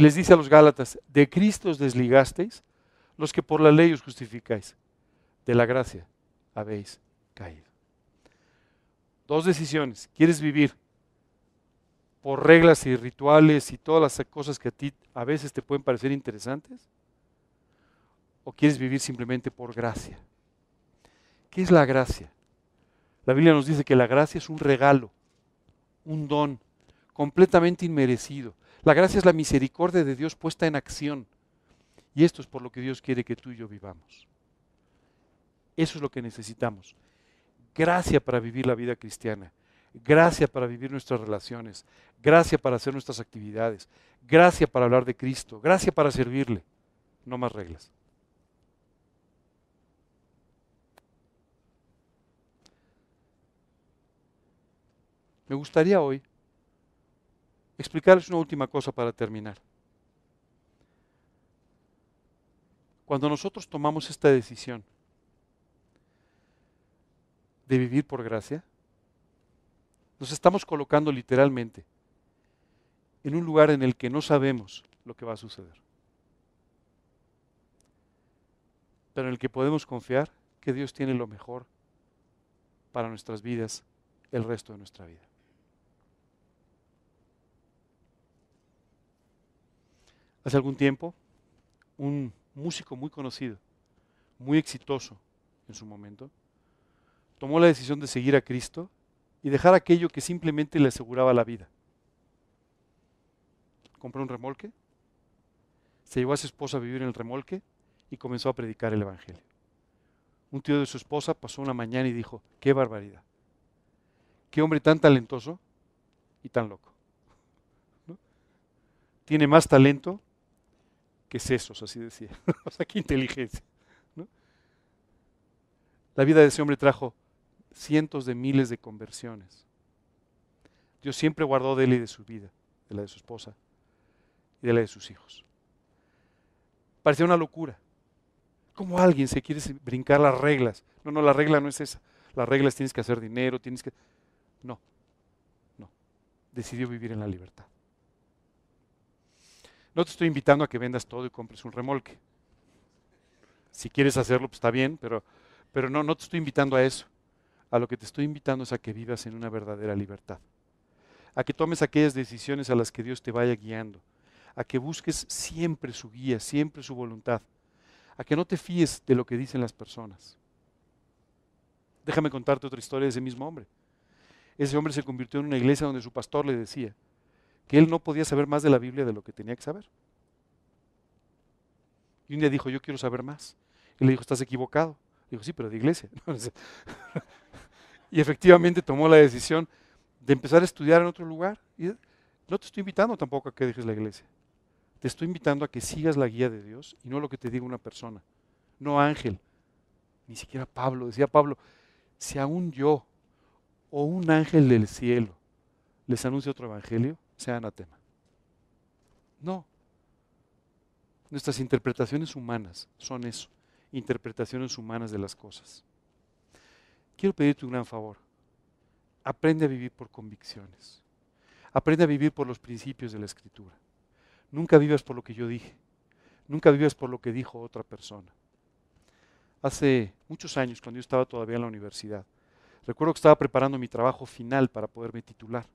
Speaker 1: Y les dice a los Gálatas, de Cristo os desligasteis, los que por la ley os justificáis, de la gracia habéis caído. Dos decisiones. ¿Quieres vivir por reglas y rituales y todas las cosas que a ti a veces te pueden parecer interesantes? ¿O quieres vivir simplemente por gracia? ¿Qué es la gracia? La Biblia nos dice que la gracia es un regalo, un don, completamente inmerecido. La gracia es la misericordia de Dios puesta en acción. Y esto es por lo que Dios quiere que tú y yo vivamos. Eso es lo que necesitamos. Gracia para vivir la vida cristiana. Gracia para vivir nuestras relaciones. Gracia para hacer nuestras actividades. Gracia para hablar de Cristo. Gracia para servirle. No más reglas. Me gustaría hoy explicarles una última cosa para terminar. Cuando nosotros tomamos esta decisión de vivir por gracia, nos estamos colocando literalmente en un lugar en el que no sabemos lo que va a suceder, pero en el que podemos confiar que Dios tiene lo mejor para nuestras vidas el resto de nuestra vida. Hace algún tiempo, un músico muy conocido, muy exitoso en su momento, tomó la decisión de seguir a Cristo y dejar aquello que simplemente le aseguraba la vida. Compró un remolque, se llevó a su esposa a vivir en el remolque y comenzó a predicar el Evangelio. Un tío de su esposa pasó una mañana y dijo, qué barbaridad, qué hombre tan talentoso y tan loco. Tiene más talento ¿Qué sesos? Así decía. o sea, qué inteligencia. La vida de ese hombre trajo cientos de miles de conversiones. Dios siempre guardó de él y de su vida, de la de su esposa y de la de sus hijos. Parecía una locura. ¿Cómo alguien se quiere brincar las reglas? No, no, la regla no es esa. Las reglas tienes que hacer dinero, tienes que... No, no. Decidió vivir en la libertad. No te estoy invitando a que vendas todo y compres un remolque. Si quieres hacerlo, pues está bien, pero, pero no, no te estoy invitando a eso. A lo que te estoy invitando es a que vivas en una verdadera libertad. A que tomes aquellas decisiones a las que Dios te vaya guiando. A que busques siempre su guía, siempre su voluntad. A que no te fíes de lo que dicen las personas. Déjame contarte otra historia de ese mismo hombre. Ese hombre se convirtió en una iglesia donde su pastor le decía, que él no podía saber más de la Biblia de lo que tenía que saber. Y un día dijo, yo quiero saber más. Y le dijo, estás equivocado. Dijo, sí, pero de iglesia. y efectivamente tomó la decisión de empezar a estudiar en otro lugar. Y no te estoy invitando tampoco a que dejes la iglesia. Te estoy invitando a que sigas la guía de Dios y no lo que te diga una persona. No ángel, ni siquiera Pablo. Decía Pablo, si aún yo o un ángel del cielo les anuncia otro evangelio, sea anatema. No. Nuestras interpretaciones humanas son eso, interpretaciones humanas de las cosas. Quiero pedirte un gran favor. Aprende a vivir por convicciones. Aprende a vivir por los principios de la escritura. Nunca vivas por lo que yo dije. Nunca vivas por lo que dijo otra persona. Hace muchos años, cuando yo estaba todavía en la universidad, recuerdo que estaba preparando mi trabajo final para poderme titular.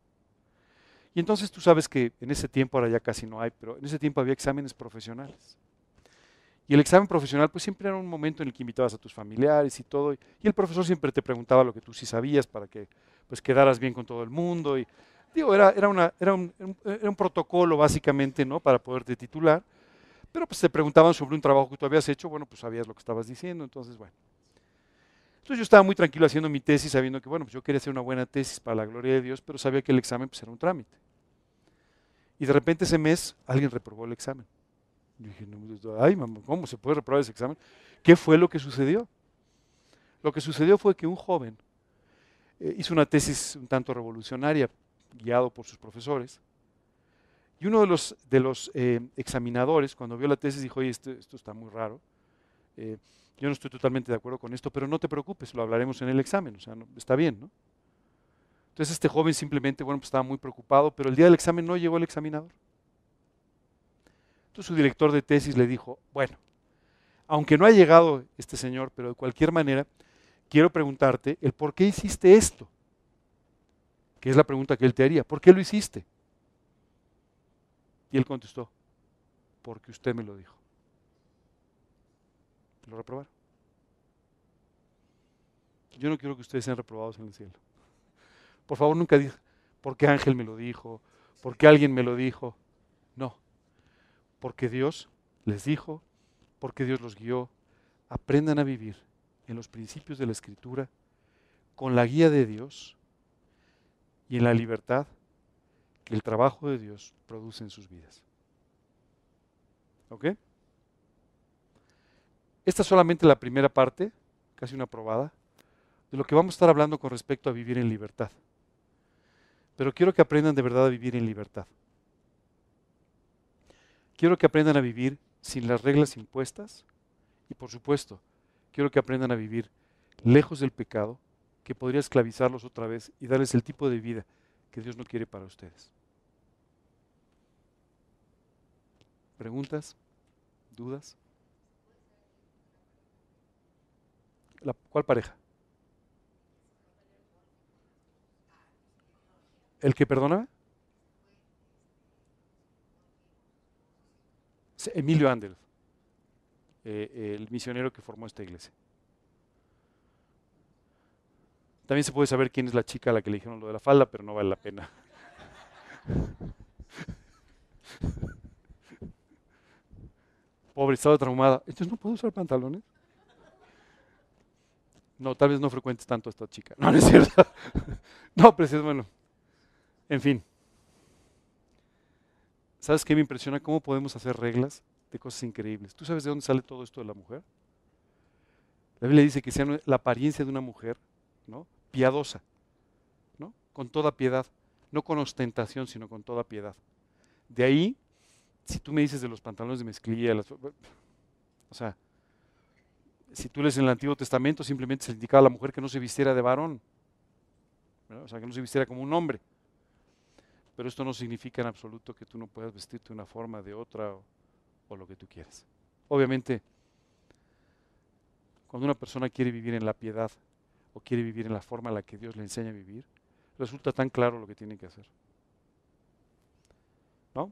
Speaker 1: Y entonces tú sabes que en ese tiempo, ahora ya casi no hay, pero en ese tiempo había exámenes profesionales. Y el examen profesional pues siempre era un momento en el que invitabas a tus familiares y todo. Y el profesor siempre te preguntaba lo que tú sí sabías para que pues quedaras bien con todo el mundo. Digo, era, era, una, era, un, era un protocolo básicamente, ¿no? Para poderte titular. Pero pues te preguntaban sobre un trabajo que tú habías hecho, bueno, pues sabías lo que estabas diciendo, entonces bueno. Entonces yo estaba muy tranquilo haciendo mi tesis, sabiendo que, bueno, pues yo quería hacer una buena tesis para la gloria de Dios, pero sabía que el examen pues era un trámite. Y de repente ese mes alguien reprobó el examen. Yo dije, ay, mamá, ¿cómo se puede reprobar ese examen? ¿Qué fue lo que sucedió? Lo que sucedió fue que un joven eh, hizo una tesis un tanto revolucionaria, guiado por sus profesores. Y uno de los, de los eh, examinadores, cuando vio la tesis, dijo, oye, esto, esto está muy raro. Eh, yo no estoy totalmente de acuerdo con esto, pero no te preocupes, lo hablaremos en el examen, o sea, está bien, ¿no? Entonces este joven simplemente, bueno, pues estaba muy preocupado, pero el día del examen no llegó el examinador. Entonces su director de tesis le dijo, bueno, aunque no ha llegado este señor, pero de cualquier manera, quiero preguntarte el por qué hiciste esto, que es la pregunta que él te haría, ¿por qué lo hiciste? Y él contestó, porque usted me lo dijo. Lo reprobaron. Yo no quiero que ustedes sean reprobados en el cielo. Por favor, nunca digan, porque Ángel me lo dijo, porque alguien me lo dijo. No, porque Dios les dijo, porque Dios los guió. Aprendan a vivir en los principios de la Escritura con la guía de Dios y en la libertad que el trabajo de Dios produce en sus vidas. ¿Ok? Esta es solamente la primera parte, casi una probada, de lo que vamos a estar hablando con respecto a vivir en libertad. Pero quiero que aprendan de verdad a vivir en libertad. Quiero que aprendan a vivir sin las reglas impuestas y por supuesto, quiero que aprendan a vivir lejos del pecado que podría esclavizarlos otra vez y darles el tipo de vida que Dios no quiere para ustedes. ¿Preguntas? ¿Dudas? ¿Cuál pareja? ¿El que perdona? Emilio Anders, eh, el misionero que formó esta iglesia. También se puede saber quién es la chica a la que le dijeron lo de la falda, pero no vale la pena. Pobre, estaba traumada. Entonces no puedo usar pantalones. No, tal vez no frecuentes tanto a esta chica. No, no es cierto. No, pero es bueno. En fin. ¿Sabes qué me impresiona? ¿Cómo podemos hacer reglas de cosas increíbles? ¿Tú sabes de dónde sale todo esto de la mujer? La Biblia dice que sea la apariencia de una mujer, ¿no? Piadosa, ¿no? Con toda piedad, no con ostentación, sino con toda piedad. De ahí, si tú me dices de los pantalones de mezclilla, o sea, si tú lees en el Antiguo Testamento, simplemente se indicaba a la mujer que no se vistiera de varón, o sea, que no se vistiera como un hombre. Pero esto no significa en absoluto que tú no puedas vestirte de una forma, de otra, o, lo que tú quieras. Obviamente, cuando una persona quiere vivir en la piedad o quiere vivir en la forma en la que Dios le enseña a vivir, resulta tan claro lo que tiene que hacer. ¿No?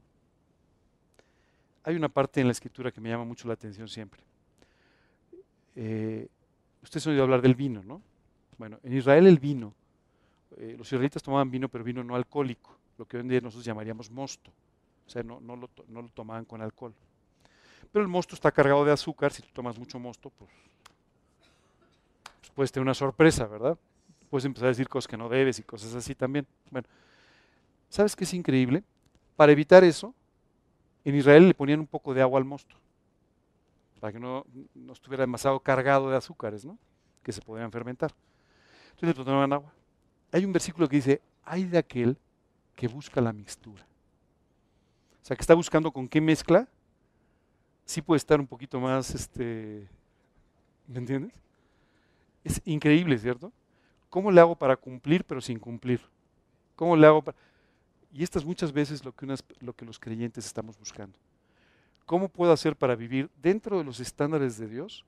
Speaker 1: Hay una parte en la escritura que me llama mucho la atención siempre. Eh, ustedes han oído hablar del vino, ¿no? Bueno, en Israel el vino, eh, los israelitas tomaban vino, pero vino no alcohólico, lo que hoy en día nosotros llamaríamos mosto. O sea, no, no, lo, no tomaban con alcohol. Pero el mosto está cargado de azúcar, si tú tomas mucho mosto, pues, pues puedes tener una sorpresa, ¿verdad? Puedes empezar a decir cosas que no debes y cosas así también. Bueno, ¿sabes qué es increíble? Para evitar eso, en Israel le ponían un poco de agua al mosto para que no, estuviera demasiado cargado de azúcares, ¿no? que se podían fermentar. Entonces le tomaban agua. Hay un versículo que dice, hay de aquel que busca la mixtura. O sea, que está buscando con qué mezcla, sí puede estar un poquito más, este, ¿me entiendes? Es increíble, ¿cierto? ¿Cómo le hago para cumplir pero sin cumplir? ¿Cómo le hago para...? Y esto es muchas veces lo que, lo que los creyentes estamos buscando. ¿Cómo puedo hacer para vivir dentro de los estándares de Dios,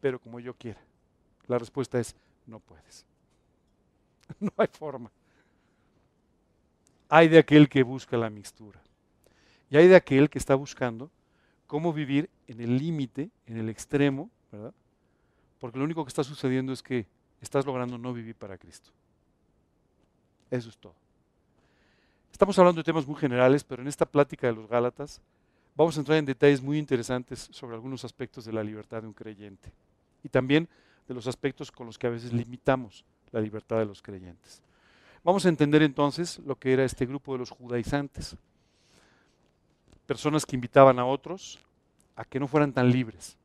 Speaker 1: pero como yo quiera? La respuesta es, no puedes. No hay forma. Hay de aquel que busca la mixtura. Y hay de aquel que está buscando cómo vivir en el límite, en el extremo, ¿verdad? Porque lo único que está sucediendo es que estás logrando no vivir para Cristo. Eso es todo. Estamos hablando de temas muy generales, pero en esta plática de los Gálatas vamos a entrar en detalles muy interesantes sobre algunos aspectos de la libertad de un creyente y también de los aspectos con los que a veces limitamos la libertad de los creyentes. Vamos a entender entonces lo que era este grupo de los judaizantes, personas que invitaban a otros a que no fueran tan libres,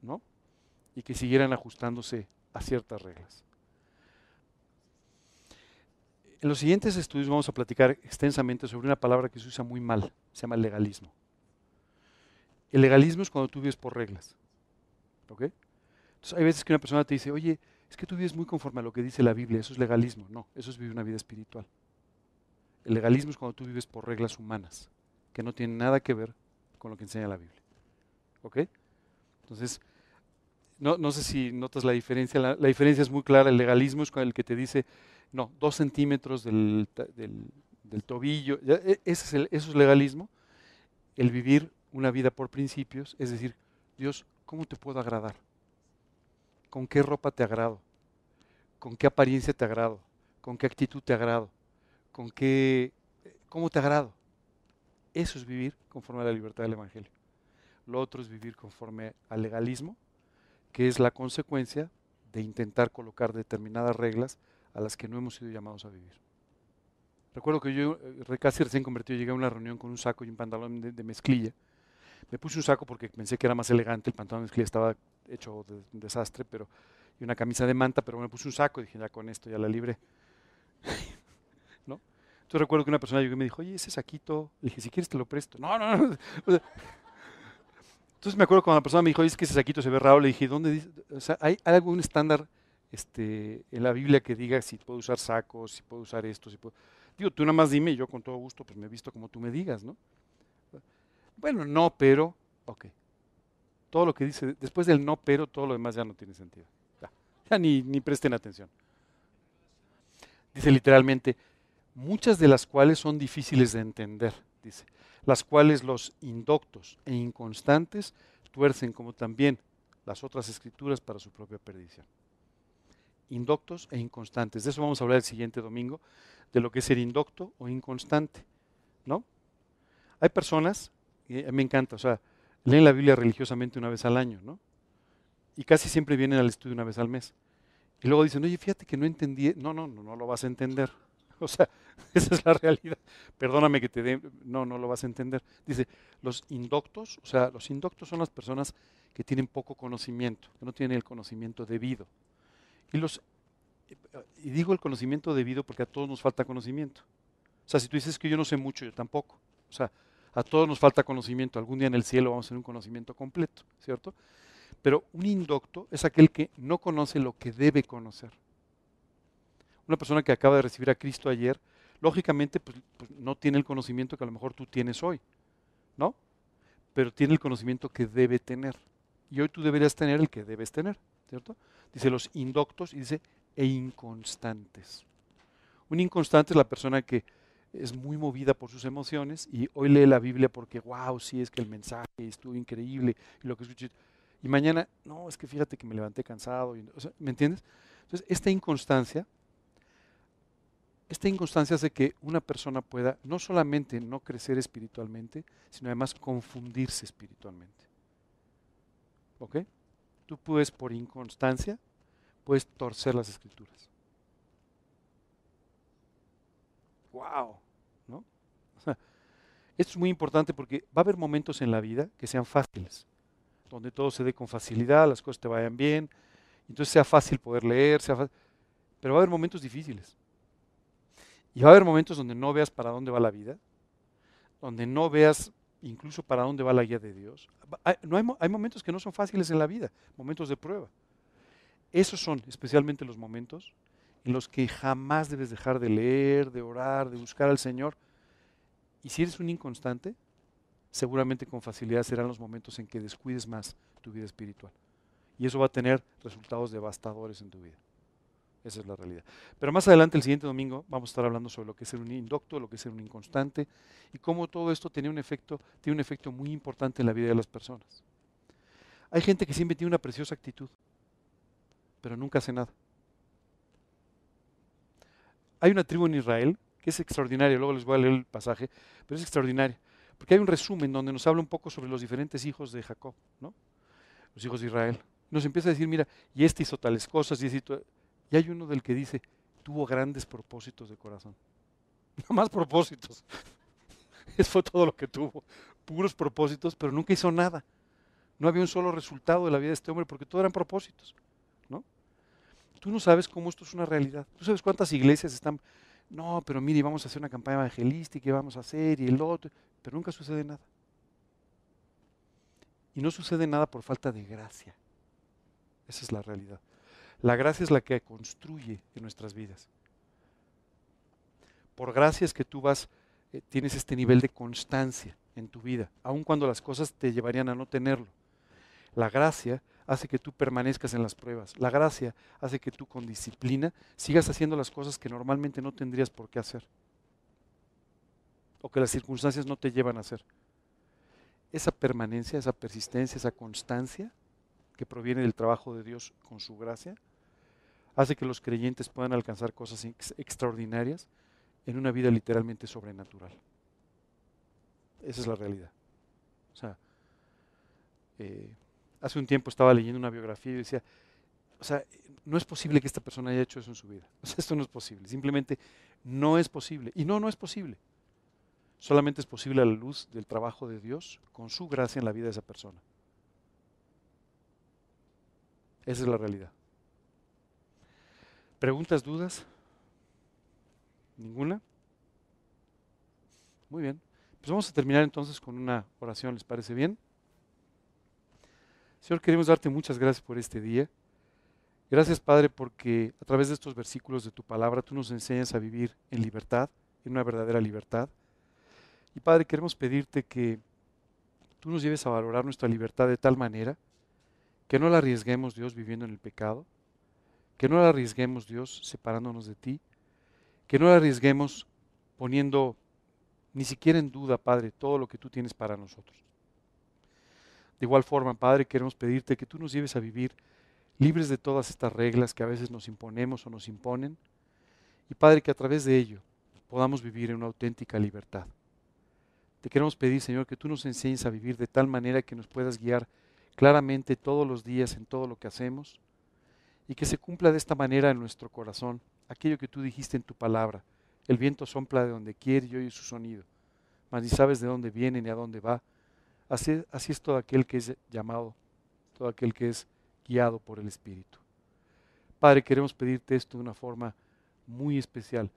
Speaker 1: ¿no? Y que siguieran ajustándose a ciertas reglas. En los siguientes estudios vamos a platicar extensamente sobre una palabra que se usa muy mal, se llama legalismo. El legalismo es cuando tú vives por reglas. ¿Ok? Entonces hay veces que una persona te dice, oye, es que tú vives muy conforme a lo que dice la Biblia, eso es legalismo. No, eso es vivir una vida espiritual. El legalismo es cuando tú vives por reglas humanas, que no tienen nada que ver con lo que enseña la Biblia. ¿Ok? Entonces, no, sé si notas la diferencia. La, diferencia es muy clara. El legalismo es con el que te dice, no, dos centímetros del, tobillo. E, eso es legalismo. El vivir una vida por principios, es decir, Dios, ¿cómo te puedo agradar? ¿Con qué ropa te agrado? ¿Con qué apariencia te agrado? ¿Con qué actitud te agrado? ¿Con qué, cómo te agrado? Eso es vivir conforme a la libertad del Evangelio. Lo otro es vivir conforme al legalismo, que es la consecuencia de intentar colocar determinadas reglas a las que no hemos sido llamados a vivir. Recuerdo que yo, eh, casi recién convertido, llegué a una reunión con un saco y un pantalón de, mezclilla. Me puse un saco porque pensé que era más elegante, el pantalón de mezclilla estaba hecho de un desastre, pero y una camisa de manta, pero me puse un saco y dije, ya con esto ya la libre. ¿No? Entonces recuerdo que una persona llegó y me dijo, oye, ese saquito, le dije, si quieres te lo presto. No, no, no. Entonces me acuerdo cuando la persona me dijo, es que ese saquito se ve raro, le dije, ¿dónde dice? O sea, ¿hay, algún estándar este, en la Biblia que diga si puedo usar sacos, si puedo usar esto, si puedo... Digo, tú nada más dime, yo con todo gusto pues me he visto como tú me digas, ¿no? Bueno, no, pero, ok. Todo lo que dice, después del no, pero, todo lo demás ya no tiene sentido. Ya, ni, ni presten atención. Dice literalmente, muchas de las cuales son difíciles de entender, dice las cuales los indoctos e inconstantes tuercen como también las otras escrituras para su propia perdición. Indoctos e inconstantes. De eso vamos a hablar el siguiente domingo, de lo que es ser indocto o inconstante. ¿No? Hay personas, y me encanta, o sea, leen la Biblia religiosamente una vez al año, ¿no? Y casi siempre vienen al estudio una vez al mes. Y luego dicen, oye, fíjate que no entendí. No, no, no, no lo vas a entender. O sea, esa es la realidad. Perdóname que te dé, no, no lo vas a entender. Dice, los indoctos, o sea, los indoctos son las personas que tienen poco conocimiento, que no tienen el conocimiento debido. Y los y digo el conocimiento debido porque a todos nos falta conocimiento. O sea, si tú dices que yo no sé mucho, yo tampoco. O sea, a todos nos falta conocimiento. Algún día en el cielo vamos a tener un conocimiento completo, ¿cierto? Pero un indocto es aquel que no conoce lo que debe conocer una persona que acaba de recibir a Cristo ayer, lógicamente pues, pues, no tiene el conocimiento que a lo mejor tú tienes hoy, ¿no? Pero tiene el conocimiento que debe tener. Y hoy tú deberías tener el que debes tener, ¿cierto? Dice los indoctos y dice e inconstantes. Un inconstante es la persona que es muy movida por sus emociones y hoy lee la Biblia porque, wow, sí, es que el mensaje estuvo increíble y lo que escuché. Y mañana, no, es que fíjate que me levanté cansado. Y, ¿Me entiendes? Entonces, esta inconstancia esta inconstancia hace que una persona pueda no solamente no crecer espiritualmente, sino además confundirse espiritualmente. ¿Ok? Tú puedes por inconstancia, puedes torcer las escrituras. ¡Wow! ¿No? esto es muy importante porque va a haber momentos en la vida que sean fáciles, donde todo se dé con facilidad, las cosas te vayan bien, entonces sea fácil poder leer, sea pero va a haber momentos difíciles. Y va a haber momentos donde no veas para dónde va la vida, donde no veas incluso para dónde va la guía de Dios. No hay momentos que no son fáciles en la vida, momentos de prueba. Esos son especialmente los momentos en los que jamás debes dejar de leer, de orar, de buscar al Señor. Y si eres un inconstante, seguramente con facilidad serán los momentos en que descuides más tu vida espiritual. Y eso va a tener resultados devastadores en tu vida. Esa es la realidad. Pero más adelante, el siguiente domingo, vamos a estar hablando sobre lo que es ser un indocto, lo que es ser un inconstante y cómo todo esto tiene un efecto, tiene un efecto muy importante en la vida de las personas. Hay gente que siempre tiene una preciosa actitud, pero nunca hace nada. Hay una tribu en Israel que es extraordinaria, luego les voy a leer el pasaje, pero es extraordinaria, porque hay un resumen donde nos habla un poco sobre los diferentes hijos de Jacob, ¿no? los hijos de Israel. Nos empieza a decir, mira, y este hizo tales cosas, y este y hay uno del que dice, tuvo grandes propósitos de corazón. No más propósitos. Eso fue todo lo que tuvo. Puros propósitos, pero nunca hizo nada. No había un solo resultado de la vida de este hombre porque todo eran propósitos. Tú no sabes cómo esto es una realidad. Tú sabes cuántas iglesias están no, pero mire, vamos a hacer una campaña evangelística y vamos a hacer y el otro, pero nunca sucede nada. Y no sucede nada por falta de gracia. Esa es la realidad. La gracia es la que construye en nuestras vidas. Por gracia es que tú vas, eh, tienes este nivel de constancia en tu vida, aun cuando las cosas te llevarían a no tenerlo. La gracia hace que tú permanezcas en las pruebas. La gracia hace que tú con disciplina sigas haciendo las cosas que normalmente no tendrías por qué hacer. O que las circunstancias no te llevan a hacer. Esa permanencia, esa persistencia, esa constancia que proviene del trabajo de Dios con su gracia, hace que los creyentes puedan alcanzar cosas extraordinarias en una vida literalmente sobrenatural. Esa es la realidad. O sea, eh, hace un tiempo estaba leyendo una biografía y decía, o sea, no es posible que esta persona haya hecho eso en su vida. O sea, esto no es posible. Simplemente no es posible. Y no, no es posible. Solamente es posible a la luz del trabajo de Dios con su gracia en la vida de esa persona. Esa es la realidad. ¿Preguntas, dudas? ¿Ninguna? Muy bien. Pues vamos a terminar entonces con una oración, ¿les parece bien? Señor, queremos darte muchas gracias por este día. Gracias, Padre, porque a través de estos versículos de tu palabra tú nos enseñas a vivir en libertad, en una verdadera libertad. Y Padre, queremos pedirte que tú nos lleves a valorar nuestra libertad de tal manera que no la arriesguemos, Dios, viviendo en el pecado, que no la arriesguemos, Dios, separándonos de ti, que no la arriesguemos poniendo ni siquiera en duda, Padre, todo lo que tú tienes para nosotros. De igual forma, Padre, queremos pedirte que tú nos lleves a vivir libres de todas estas reglas que a veces nos imponemos o nos imponen. Y Padre, que a través de ello podamos vivir en una auténtica libertad. Te queremos pedir, Señor, que tú nos enseñes a vivir de tal manera que nos puedas guiar claramente todos los días en todo lo que hacemos y que se cumpla de esta manera en nuestro corazón aquello que tú dijiste en tu palabra. El viento sopla de donde quiere y oye su sonido, mas ni sabes de dónde viene ni a dónde va Así, es todo aquel que es llamado, todo aquel que es guiado por el Espíritu. Padre, queremos pedirte esto de una forma muy especial.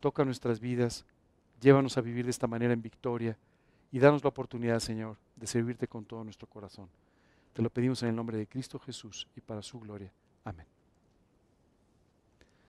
Speaker 1: Toca nuestras vidas, llévanos a vivir de esta manera en victoria y danos la oportunidad, Señor, de servirte con todo nuestro corazón. Te lo pedimos en el nombre de Cristo Jesús y para su gloria. Amén.